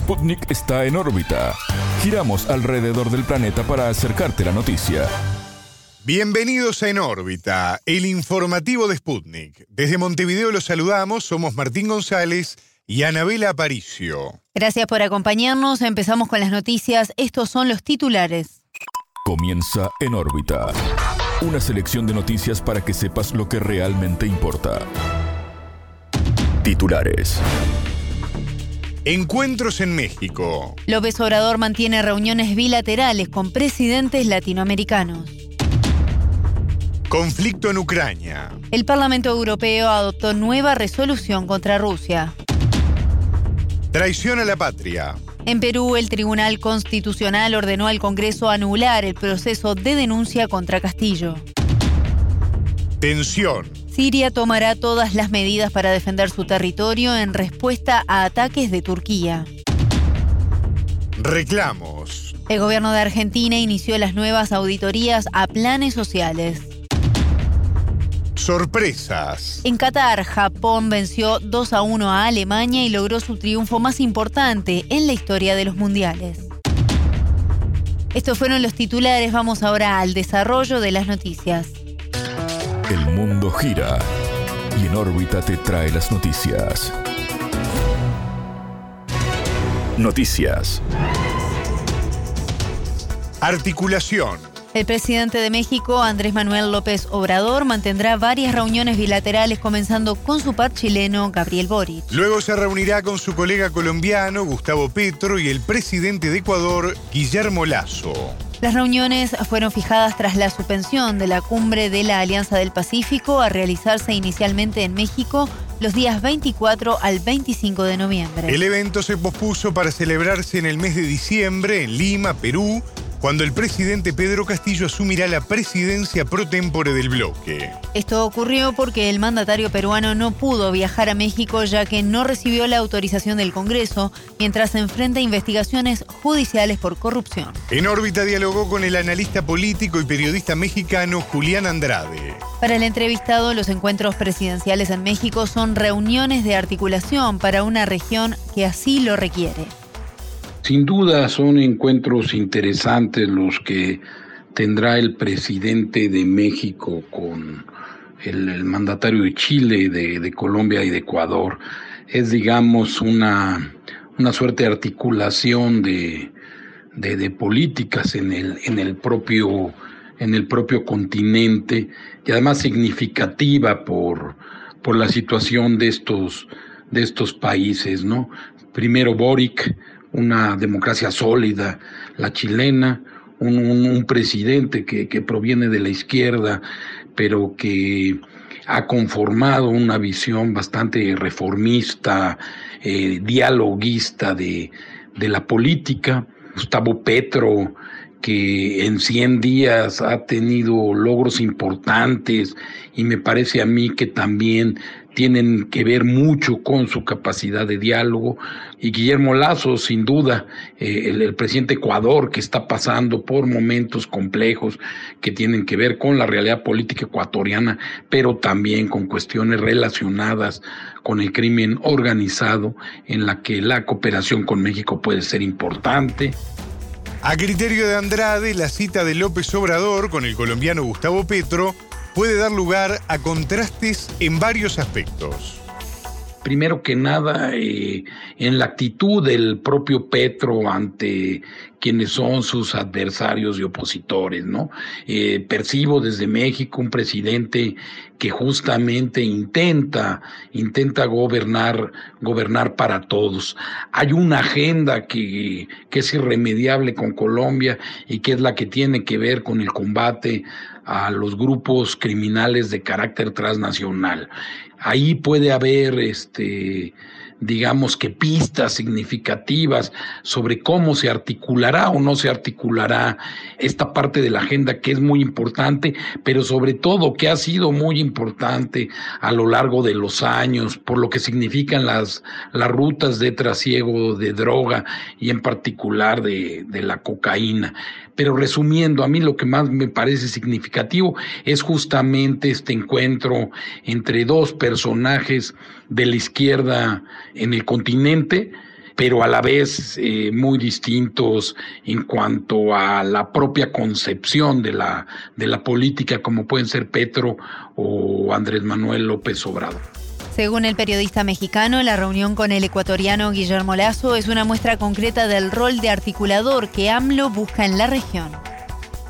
Sputnik está en órbita. Giramos alrededor del planeta para acercarte la noticia. Bienvenidos a En órbita, el informativo de Sputnik. Desde Montevideo los saludamos, somos Martín González y Anabela Aparicio. Gracias por acompañarnos. Empezamos con las noticias. Estos son los titulares. Comienza En órbita. Una selección de noticias para que sepas lo que realmente importa. Titulares. Encuentros en México. López Obrador mantiene reuniones bilaterales con presidentes latinoamericanos. Conflicto en Ucrania. El Parlamento Europeo adoptó nueva resolución contra Rusia. Traición a la patria. En Perú, el Tribunal Constitucional ordenó al Congreso anular el proceso de denuncia contra Castillo. Tensión. Siria tomará todas las medidas para defender su territorio en respuesta a ataques de Turquía. Reclamos. El gobierno de Argentina inició las nuevas auditorías a planes sociales. Sorpresas. En Qatar, Japón venció 2 a 1 a Alemania y logró su triunfo más importante en la historia de los mundiales. Estos fueron los titulares, vamos ahora al desarrollo de las noticias. El mundo gira y en órbita te trae las noticias. Noticias. Articulación. El presidente de México, Andrés Manuel López Obrador, mantendrá varias reuniones bilaterales comenzando con su par chileno, Gabriel Boric. Luego se reunirá con su colega colombiano, Gustavo Petro, y el presidente de Ecuador, Guillermo Lazo. Las reuniones fueron fijadas tras la suspensión de la cumbre de la Alianza del Pacífico a realizarse inicialmente en México los días 24 al 25 de noviembre. El evento se pospuso para celebrarse en el mes de diciembre en Lima, Perú, cuando el presidente Pedro Castillo asumirá la presidencia pro tempore del bloque. Esto ocurrió porque el mandatario peruano no pudo viajar a México ya que no recibió la autorización del Congreso mientras se enfrenta a investigaciones judiciales por corrupción. En órbita dialogó con el analista político y periodista mexicano Julián Andrade. Para el entrevistado, los encuentros presidenciales en México son reuniones de articulación para una región que así lo requiere. Sin duda son encuentros interesantes los que tendrá el presidente de México con el, mandatario de Chile, de, Colombia y de Ecuador. Es, digamos, una, una suerte de articulación de, de, de políticas en el, en el propio en el propio continente y además significativa por, por la situación de estos, de estos países, ¿no? Primero Boric, una democracia sólida, la chilena, un, presidente que, que, proviene de la izquierda, pero que ha conformado una visión bastante reformista, eh, dialoguista de, de la política. Gustavo Petro, que en 100 días ha tenido logros importantes y me parece a mí que también tienen que ver mucho con su capacidad de diálogo. Y Guillermo Lazo, sin duda, eh, el, el, presidente Ecuador, que está pasando por momentos complejos que tienen que ver con la realidad política ecuatoriana, pero también con cuestiones relacionadas con el crimen organizado, en la que la cooperación con México puede ser importante. A criterio de Andrade, la cita de López Obrador con el colombiano Gustavo Petro puede dar lugar a contrastes en varios aspectos. Primero que nada, eh, en la actitud del propio Petro ante quienes son sus adversarios y opositores, ¿no? Eh, percibo desde México un presidente que justamente intenta, intenta gobernar, gobernar para todos. Hay una agenda que, que es irremediable con Colombia y que es la que tiene que ver con el combate a los grupos criminales de carácter transnacional. Ahí puede haber este digamos que pistas significativas sobre cómo se articulará o no se articulará esta parte de la agenda que es muy importante, pero sobre todo que ha sido muy importante a lo largo de los años por lo que significan las, las rutas de trasiego de droga y en particular de, de la cocaína. Pero resumiendo, a mí lo que más me parece significativo es justamente este encuentro entre dos personajes de la izquierda en el continente, pero a la vez eh, muy distintos en cuanto a la propia concepción de la, de la política, como pueden ser Petro o Andrés Manuel López Obrador. Según el periodista mexicano, la reunión con el ecuatoriano Guillermo Lazo es una muestra concreta del rol de articulador que AMLO busca en la región.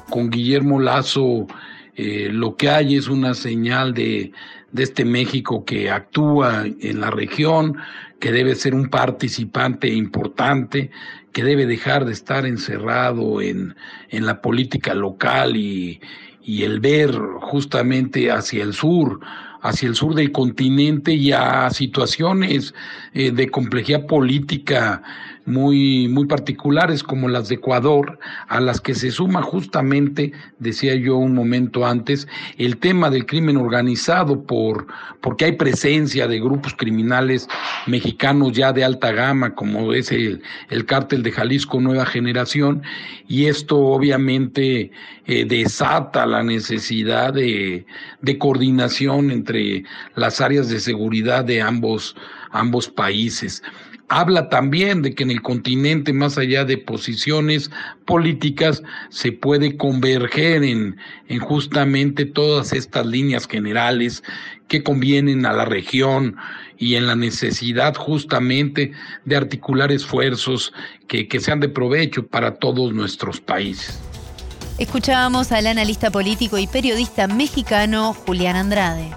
Con Guillermo Lazo eh, lo que hay es una señal de, este México que actúa en la región, que debe ser un participante importante, que debe dejar de estar encerrado en, la política local y el ver justamente hacia el sur, hacia el sur del continente y a situaciones eh, de complejidad política muy, muy particulares como las de Ecuador, a las que se suma justamente, decía yo un momento antes, el tema del crimen organizado, por, porque hay presencia de grupos criminales mexicanos ya de alta gama, como es el, el cártel de Jalisco Nueva Generación, y esto obviamente eh, desata la necesidad de, de coordinación entre las áreas de seguridad de ambos, ambos países habla también de que en el continente, más allá de posiciones políticas, se puede converger en, en, justamente todas estas líneas generales que convienen a la región y en la necesidad justamente de articular esfuerzos que, que sean de provecho para todos nuestros países. Escuchábamos al analista político y periodista mexicano Julián Andrade.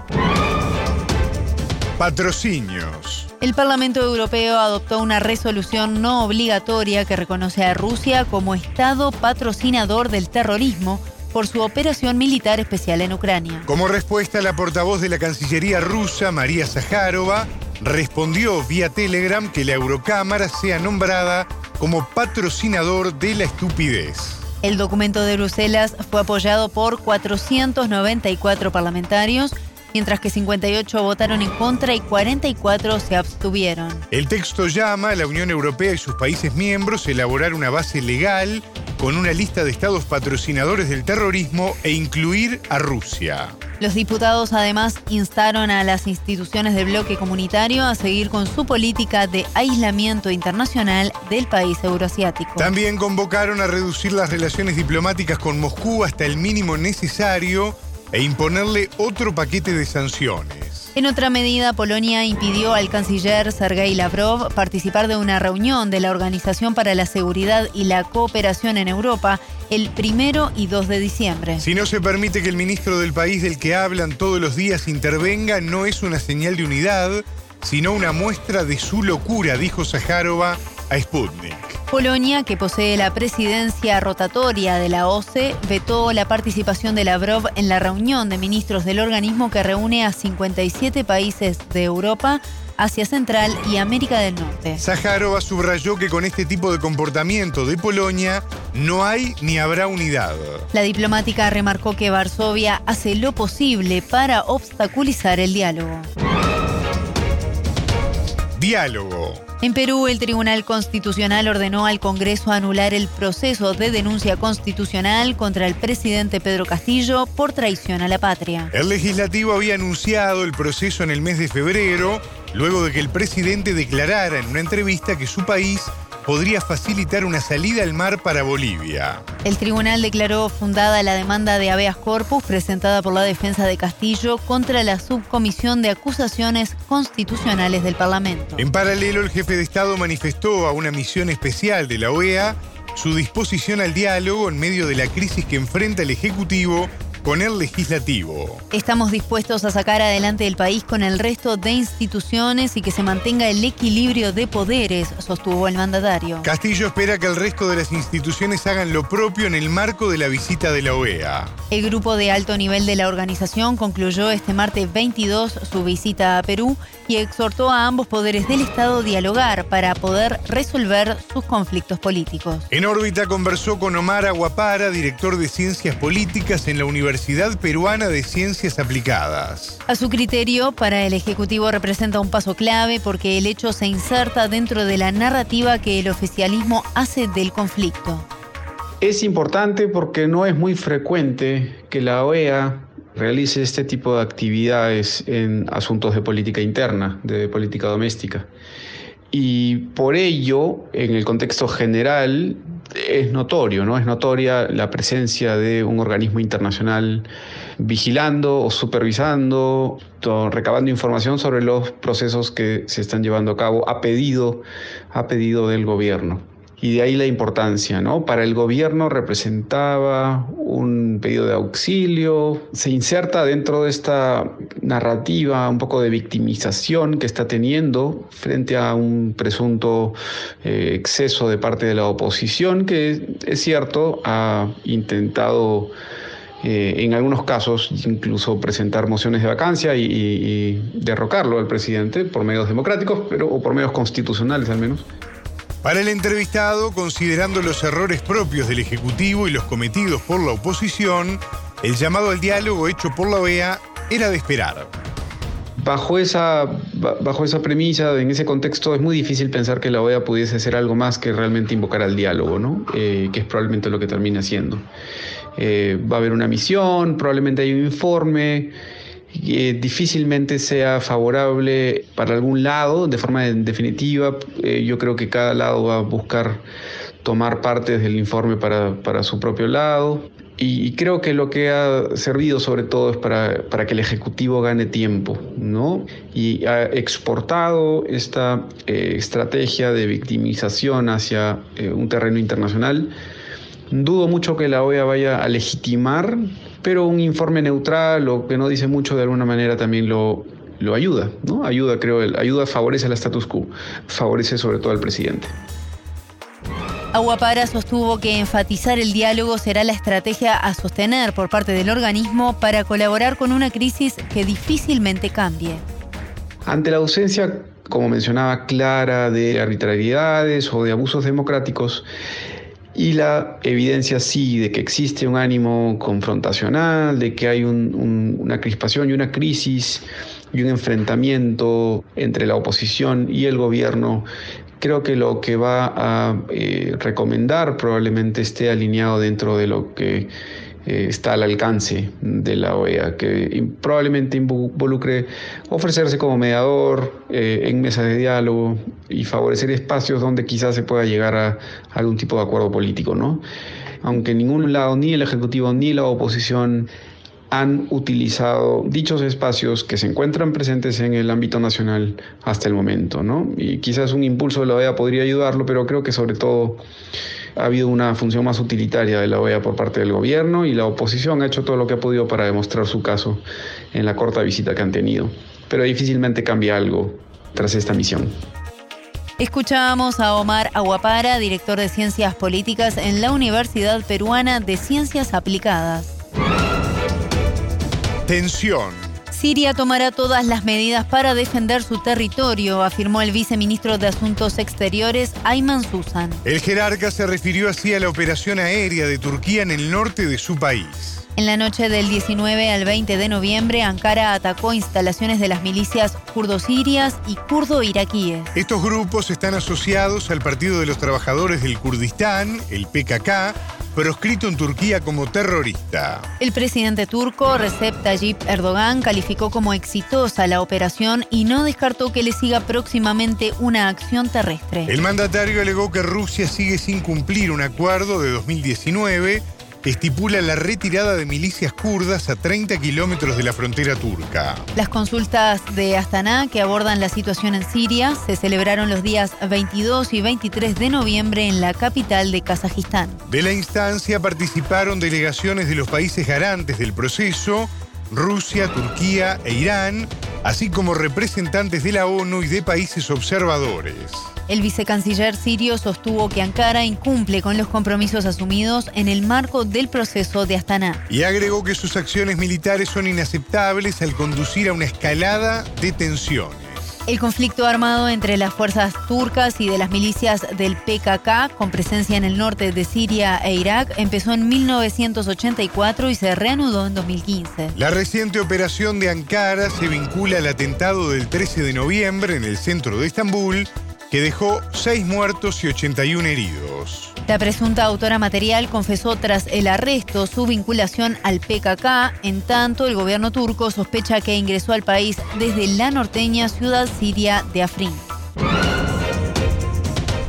Patrocinios. El Parlamento Europeo adoptó una resolución no obligatoria que reconoce a Rusia como Estado patrocinador del terrorismo por su operación militar especial en Ucrania. Como respuesta, la portavoz de la Cancillería rusa, María Zaharova, respondió vía Telegram que la Eurocámara sea nombrada como patrocinador de la estupidez. El documento de Bruselas fue apoyado por 494 parlamentarios mientras que 58 votaron en contra y 44 se abstuvieron. El texto llama a la Unión Europea y sus países miembros a elaborar una base legal con una lista de estados patrocinadores del terrorismo e incluir a Rusia. Los diputados además instaron a las instituciones del bloque comunitario a seguir con su política de aislamiento internacional del país euroasiático. También convocaron a reducir las relaciones diplomáticas con Moscú hasta el mínimo necesario e imponerle otro paquete de sanciones. En otra medida, Polonia impidió al canciller Sergei Lavrov participar de una reunión de la Organización para la Seguridad y la Cooperación en Europa el primero y 2 de diciembre. Si no se permite que el ministro del país del que hablan todos los días intervenga, no es una señal de unidad, sino una muestra de su locura, dijo Zaharova a Sputnik. Polonia, que posee la presidencia rotatoria de la OCE, vetó la participación de Lavrov en la reunión de ministros del organismo que reúne a 57 países de Europa, Asia Central y América del Norte. Zaharova subrayó que con este tipo de comportamiento de Polonia no hay ni habrá unidad. La diplomática remarcó que Varsovia hace lo posible para obstaculizar el diálogo. Diálogo. En Perú, el Tribunal Constitucional ordenó al Congreso anular el proceso de denuncia constitucional contra el presidente Pedro Castillo por traición a la patria. El legislativo había anunciado el proceso en el mes de febrero, luego de que el presidente declarara en una entrevista que su país podría facilitar una salida al mar para Bolivia. El tribunal declaró fundada la demanda de habeas corpus presentada por la defensa de Castillo contra la subcomisión de acusaciones constitucionales del Parlamento. En paralelo, el jefe de Estado manifestó a una misión especial de la OEA su disposición al diálogo en medio de la crisis que enfrenta el Ejecutivo con el legislativo. Estamos dispuestos a sacar adelante el país con el resto de instituciones y que se mantenga el equilibrio de poderes, sostuvo el mandatario. Castillo espera que el resto de las instituciones hagan lo propio en el marco de la visita de la OEA. El grupo de alto nivel de la organización concluyó este martes 22 su visita a Perú y exhortó a ambos poderes del Estado a dialogar para poder resolver sus conflictos políticos. En órbita conversó con Omar Aguapara, director de Ciencias Políticas en la Universidad Peruana de Ciencias Aplicadas. A su criterio, para el Ejecutivo representa un paso clave porque el hecho se inserta dentro de la narrativa que el oficialismo hace del conflicto. Es importante porque no es muy frecuente que la OEA realice este tipo de actividades en asuntos de política interna, de política doméstica. y por ello, en el contexto general, es notorio, ¿no? Es notoria la presencia de un organismo internacional vigilando o supervisando, recabando información sobre los procesos que se están llevando a cabo a pedido, a pedido del gobierno y de ahí la importancia, ¿no? Para el gobierno representaba un pedido de auxilio, se inserta dentro de esta narrativa un poco de victimización que está teniendo frente a un presunto eh, exceso de parte de la oposición que es cierto ha intentado eh, en algunos casos incluso presentar mociones de vacancia y, y derrocarlo al presidente por medios democráticos, pero o por medios constitucionales al menos. Para el entrevistado, considerando los errores propios del Ejecutivo y los cometidos por la oposición, el llamado al diálogo hecho por la OEA era de esperar. Bajo esa, bajo esa premisa, en ese contexto, es muy difícil pensar que la OEA pudiese hacer algo más que realmente invocar al diálogo, ¿no? Eh, que es probablemente lo que termina haciendo. Eh, va a haber una misión, probablemente hay un informe, eh, difícilmente sea favorable para algún lado de forma definitiva. Eh, yo creo que cada lado va a buscar tomar partes del informe para, para su propio lado. Y, creo que lo que ha servido sobre todo es para, para, que el Ejecutivo gane tiempo, ¿no? Y ha exportado esta eh, estrategia de victimización hacia un terreno internacional. Dudo mucho que la OEA vaya a legitimar pero un informe neutral o que no dice mucho de alguna manera también lo, lo ayuda, ¿no? Ayuda, creo, ayuda, favorece al status quo, favorece sobre todo al presidente. Aguapara sostuvo que enfatizar el diálogo será la estrategia a sostener por parte del organismo para colaborar con una crisis que difícilmente cambie. Ante la ausencia, como mencionaba, clara de arbitrariedades o de abusos democráticos, y la evidencia sí de que existe un ánimo confrontacional, de que hay una crispación y una crisis y un enfrentamiento entre la oposición y el gobierno, creo que lo que va a eh, recomendar probablemente esté alineado dentro de lo que eh, está al alcance de la OEA, que probablemente involucre ofrecerse como mediador eh, en mesas de diálogo y favorecer espacios donde quizás se pueda llegar a, algún tipo de acuerdo político, ¿no? Aunque ningún lado, ni el Ejecutivo ni la oposición han utilizado dichos espacios que se encuentran presentes en el ámbito nacional hasta el momento, ¿no? Y quizás un impulso de la OEA podría ayudarlo, pero creo que sobre todo ha habido una función más utilitaria de la OEA por parte del gobierno y la oposición ha hecho todo lo que ha podido para demostrar su caso en la corta visita que han tenido. Pero difícilmente cambia algo tras esta misión. Escuchábamos a Omar Aguapara, director de Ciencias Políticas en la Universidad Peruana de Ciencias Aplicadas. Tensión Siria tomará todas las medidas para defender su territorio, afirmó el viceministro de Asuntos Exteriores, Ayman Susan. El jerarca se refirió así a la operación aérea de Turquía en el norte de su país. En la noche del 19 al 20 de noviembre, Ankara atacó instalaciones de las milicias kurdo-sirias y kurdo-iraquíes. Estos grupos están asociados al Partido de los Trabajadores del Kurdistán, el PKK, proscrito en Turquía como terrorista. El presidente turco Recep Tayyip Erdogan calificó como exitosa la operación y no descartó que le siga próximamente una acción terrestre. El mandatario alegó que Rusia sigue sin cumplir un acuerdo de 2019 estipula la retirada de milicias kurdas a 30 kilómetros de la frontera turca. Las consultas de Astana que abordan la situación en Siria se celebraron los días 22 y 23 de noviembre en la capital de Kazajistán. De la instancia participaron delegaciones de los países garantes del proceso, Rusia, Turquía e Irán, así como representantes de la ONU y de países observadores. El vicecanciller sirio sostuvo que Ankara incumple con los compromisos asumidos en el marco del proceso de Astana. Y agregó que sus acciones militares son inaceptables al conducir a una escalada de tensiones. El conflicto armado entre las fuerzas turcas y de las milicias del PKK, con presencia en el norte de Siria e Irak, empezó en 1984 y se reanudó en 2015. La reciente operación de Ankara se vincula al atentado del 13 de noviembre en el centro de Estambul, que dejó seis muertos y 81 heridos. La presunta autora material confesó tras el arresto su vinculación al PKK, en tanto el gobierno turco sospecha que ingresó al país desde la norteña ciudad siria de Afrin.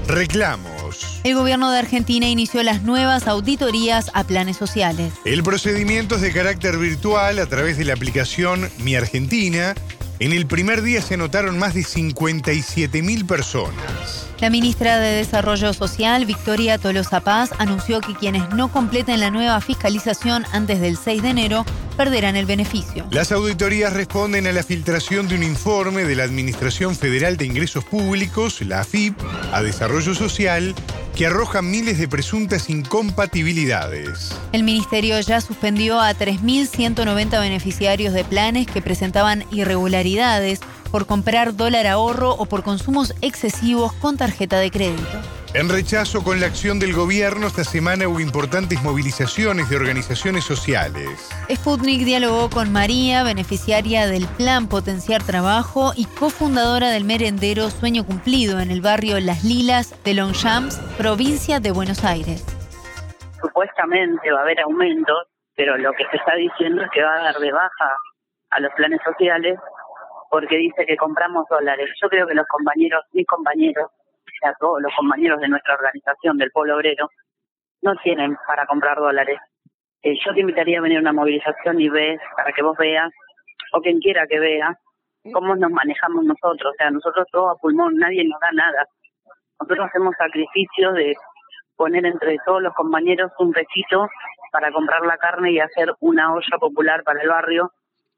Reclamos. El gobierno de Argentina inició las nuevas auditorías a planes sociales. El procedimiento es de carácter virtual a través de la aplicación Mi Argentina. En el primer día se anotaron más de 57 mil personas. La ministra de Desarrollo Social, Victoria Tolosa Paz, anunció que quienes no completen la nueva fiscalización antes del 6 de enero perderán el beneficio. Las auditorías responden a la filtración de un informe de la Administración Federal de Ingresos Públicos, la AFIP, a Desarrollo Social, que arroja miles de presuntas incompatibilidades. El ministerio ya suspendió a 3.190 beneficiarios de planes que presentaban irregularidades por comprar dólar ahorro o por consumos excesivos con tarjeta de crédito. En rechazo con la acción del gobierno, esta semana hubo importantes movilizaciones de organizaciones sociales. Sputnik dialogó con María, beneficiaria del Plan Potenciar Trabajo y cofundadora del merendero Sueño Cumplido en el barrio Las Lilas de Longchamps, provincia de Buenos Aires. Supuestamente va a haber aumentos, pero lo que se está diciendo es que va a dar de baja a los planes sociales porque dice que compramos dólares. Yo creo que los compañeros, mis compañeros, sea, todos los compañeros de nuestra organización del Pueblo Obrero, no tienen para comprar dólares. Eh, yo te invitaría a venir a una movilización y ves, para que vos veas, o quien quiera que vea, cómo nos manejamos nosotros. O sea, nosotros todos a pulmón, nadie nos da nada. Nosotros hacemos sacrificios de poner entre todos los compañeros un pesito para comprar la carne y hacer una olla popular para el barrio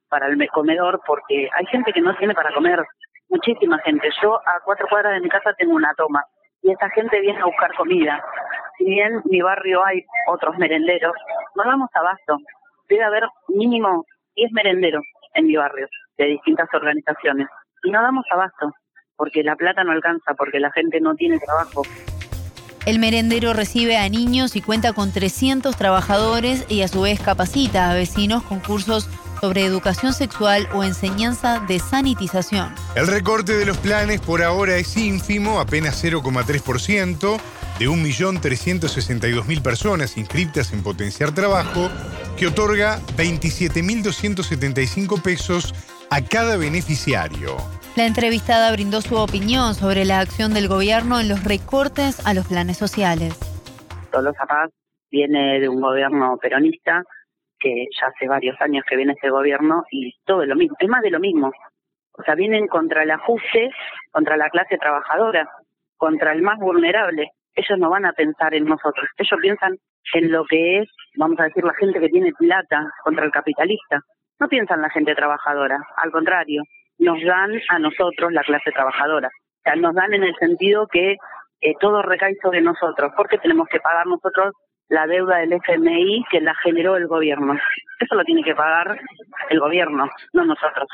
para el comedor porque hay gente que no tiene para comer, muchísima gente. Yo a cuatro cuadras de mi casa tengo una toma y esa gente viene a buscar comida. Si bien en mi barrio hay otros merenderos, no damos abasto. Debe haber mínimo 10 merenderos en mi barrio de distintas organizaciones y no damos abasto porque la plata no alcanza, porque la gente no tiene trabajo. El merendero recibe a niños y cuenta con 300 trabajadores y a su vez capacita a vecinos con cursos sobre educación sexual o enseñanza de sanitización. El recorte de los planes por ahora es ínfimo, apenas 0,3% de 1.362.000 personas inscritas en Potenciar Trabajo, que otorga 27.275 pesos a cada beneficiario. La entrevistada brindó su opinión sobre la acción del gobierno en los recortes a los planes sociales. Todos Paz viene de un gobierno peronista que ya hace varios años que viene este gobierno y todo es lo mismo, es más de lo mismo. O sea, vienen contra el ajuste, contra la clase trabajadora, contra el más vulnerable. Ellos no van a pensar en nosotros, ellos piensan en lo que es, vamos a decir, la gente que tiene plata contra el capitalista. No piensan la gente trabajadora, al contrario, nos dan a nosotros la clase trabajadora. O sea, nos dan en el sentido que eh, todo recae sobre nosotros, porque tenemos que pagar nosotros la deuda del FMI que la generó el gobierno. Eso lo tiene que pagar el gobierno, no nosotros.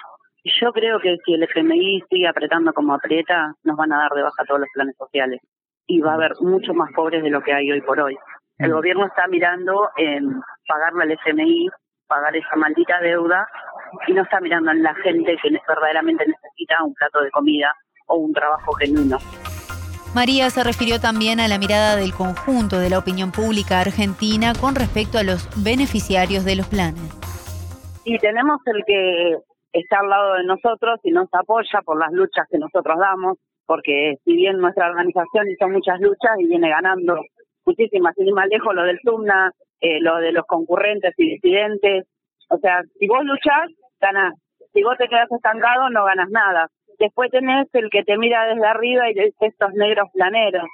Yo creo que si el FMI sigue apretando como aprieta, nos van a dar de baja todos los planes sociales y va a haber muchos más pobres de lo que hay hoy por hoy. El mm. gobierno está mirando en pagarle al FMI, pagar esa maldita deuda y no está mirando en la gente que verdaderamente necesita un plato de comida o un trabajo genuino. María se refirió también a la mirada del conjunto de la opinión pública argentina con respecto a los beneficiarios de los planes. Y tenemos el que está al lado de nosotros y nos apoya por las luchas que nosotros damos, porque si bien nuestra organización hizo muchas luchas y viene ganando muchísimas, sin más lejos lo del SUMNA, eh, lo de los concurrentes y disidentes, o sea, si vos luchás, ganás. Si vos te quedas estancado, no ganas nada. Después tenés el que te mira desde arriba y dice estos negros planeros,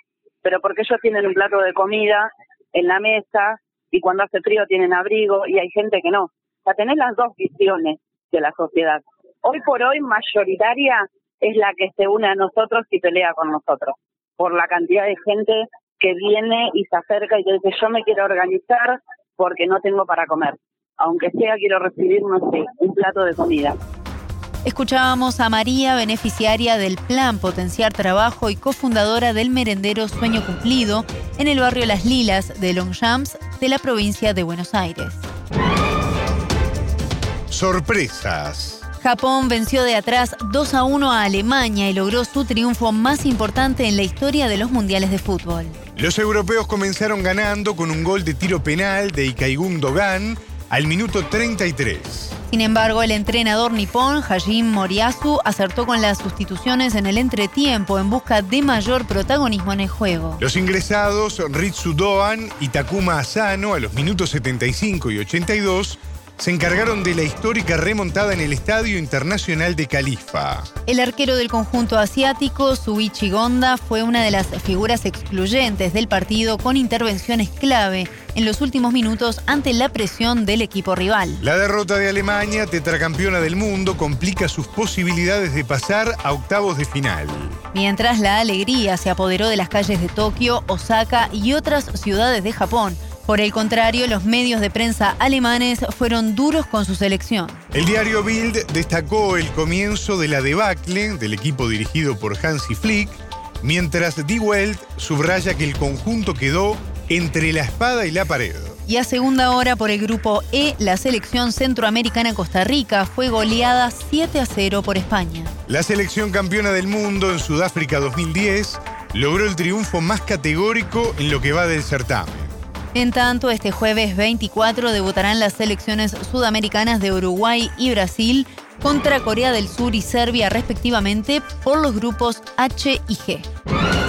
pero porque ellos tienen un plato de comida en la mesa y cuando hace frío tienen abrigo y hay gente que no. O sea, tenés las dos visiones de la sociedad. Hoy por hoy, mayoritaria es la que se une a nosotros y pelea con nosotros, por la cantidad de gente que viene y se acerca y dice, yo me quiero organizar porque no tengo para comer. Aunque sea, quiero recibir, no sé, un plato de comida. Escuchábamos a María, beneficiaria del Plan Potenciar Trabajo y cofundadora del merendero Sueño Cumplido en el barrio Las Lilas de Longchamps de la provincia de Buenos Aires. Sorpresas. Japón venció de atrás 2 a 1 a Alemania y logró su triunfo más importante en la historia de los mundiales de fútbol. Los europeos comenzaron ganando con un gol de tiro penal de Ikaigun Dogan al minuto 33. Sin embargo, el entrenador nipón, Hajim Moriyasu, acertó con las sustituciones en el entretiempo en busca de mayor protagonismo en el juego. Los ingresados Ritsu Doan y Takuma Asano a los minutos 75 y 82 se encargaron de la histórica remontada en el Estadio Internacional de Califa. El arquero del conjunto asiático, Suichi Gonda, fue una de las figuras excluyentes del partido con intervenciones clave en los últimos minutos ante la presión del equipo rival. La derrota de Alemania, tetracampeona del mundo, complica sus posibilidades de pasar a octavos de final. Mientras la alegría se apoderó de las calles de Tokio, Osaka y otras ciudades de Japón por el contrario, los medios de prensa alemanes fueron duros con su selección. El diario Bild destacó el comienzo de la debacle del equipo dirigido por Hansi Flick, mientras Die Welt subraya que el conjunto quedó entre la espada y la pared. Y a segunda hora por el grupo E, la selección centroamericana Costa Rica fue goleada 7 a 0 por España. La selección campeona del mundo en Sudáfrica 2010 logró el triunfo más categórico en lo que va del certamen. En tanto, este jueves 24 debutarán las selecciones sudamericanas de Uruguay y Brasil contra Corea del Sur y Serbia respectivamente por los grupos H y G.